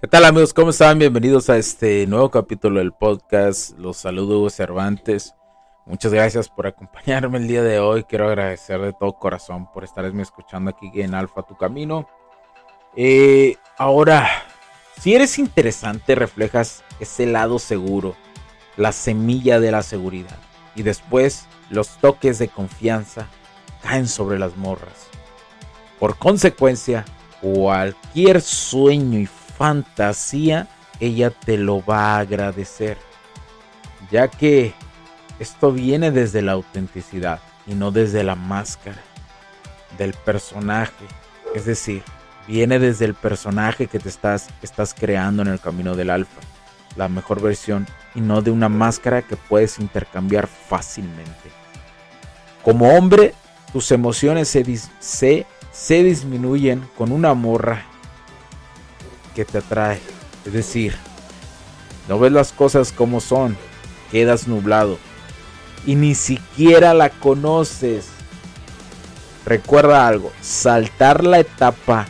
¿Qué tal amigos? ¿Cómo están? Bienvenidos a este nuevo capítulo del podcast. Los saludo Cervantes. Muchas gracias por acompañarme el día de hoy. Quiero agradecer de todo corazón por estarme escuchando aquí en Alfa Tu Camino. Eh, ahora, si eres interesante, reflejas ese lado seguro, la semilla de la seguridad. Y después los toques de confianza caen sobre las morras. Por consecuencia, cualquier sueño y fantasía, ella te lo va a agradecer. Ya que esto viene desde la autenticidad y no desde la máscara del personaje. Es decir, viene desde el personaje que te estás, estás creando en el camino del alfa. La mejor versión y no de una máscara que puedes intercambiar fácilmente. Como hombre, tus emociones se, se, se disminuyen con una morra que te atrae. Es decir, no ves las cosas como son, quedas nublado y ni siquiera la conoces. Recuerda algo, saltar la etapa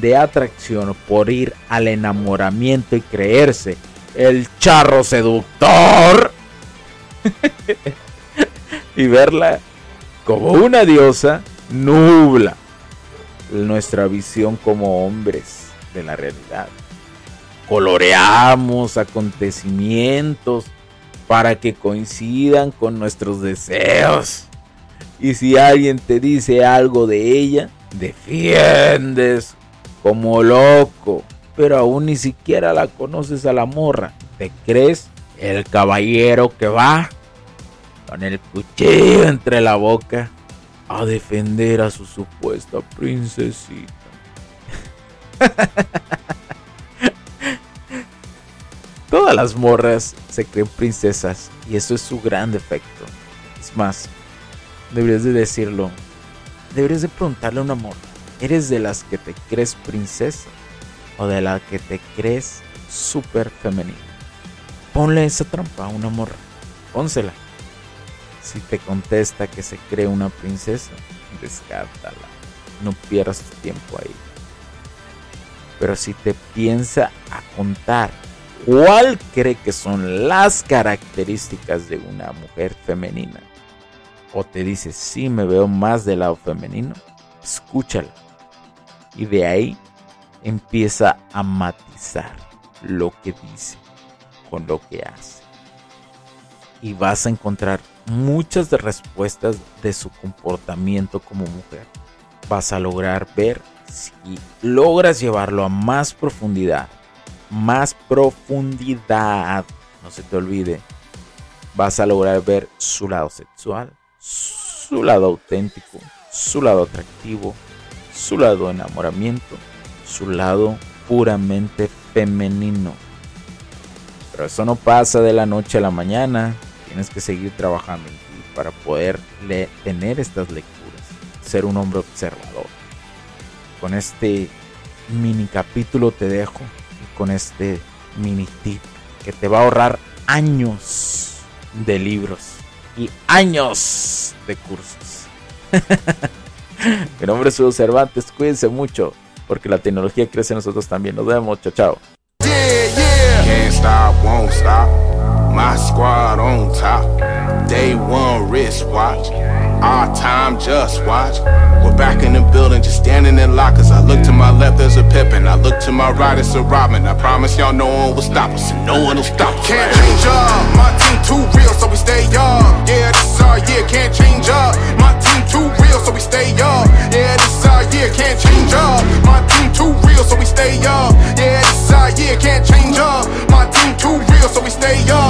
de atracción por ir al enamoramiento y creerse el charro seductor y verla como una diosa nubla nuestra visión como hombres de la realidad. Coloreamos acontecimientos para que coincidan con nuestros deseos. Y si alguien te dice algo de ella, defiendes como loco. Pero aún ni siquiera la conoces a la morra. ¿Te crees el caballero que va con el cuchillo entre la boca a defender a su supuesta princesita? Todas las morras se creen princesas y eso es su gran defecto. Es más, deberías de decirlo. Deberías de preguntarle a una morra, ¿eres de las que te crees princesa o de la que te crees súper femenina? Ponle esa trampa a una morra. Pónsela. Si te contesta que se cree una princesa, descártala. No pierdas tu tiempo ahí. Pero si te piensa a contar cuál cree que son las características de una mujer femenina, o te dice, sí, me veo más del lado femenino, escúchala. Y de ahí empieza a matizar lo que dice con lo que hace. Y vas a encontrar muchas respuestas de su comportamiento como mujer. Vas a lograr ver si logras llevarlo a más profundidad, más profundidad, no se te olvide, vas a lograr ver su lado sexual, su lado auténtico, su lado atractivo, su lado enamoramiento, su lado puramente femenino. Pero eso no pasa de la noche a la mañana, tienes que seguir trabajando en ti para poder tener estas lecturas, ser un hombre observador con este mini capítulo te dejo con este mini tip que te va a ahorrar años de libros y años de cursos. Mi nombre es Hugo Cervantes, cuídense mucho, porque la tecnología crece en nosotros también. Nos vemos, chao, chao. Day one wristwatch. Our time just watch. We're back in the building, just standing in lockers. I look to my left, there's a Pippin. I look to my right, it's a Robin. I promise y'all no one will stop us, and no one will stop us. Can't change up. My team too real, so we stay up. Yeah, this is our year, can't change up. My team too real, so we stay up. Yeah, this is our year, can't change up. My team too real, so we stay up. Yeah, this is our year, can't change up. My team too real, so we stay up.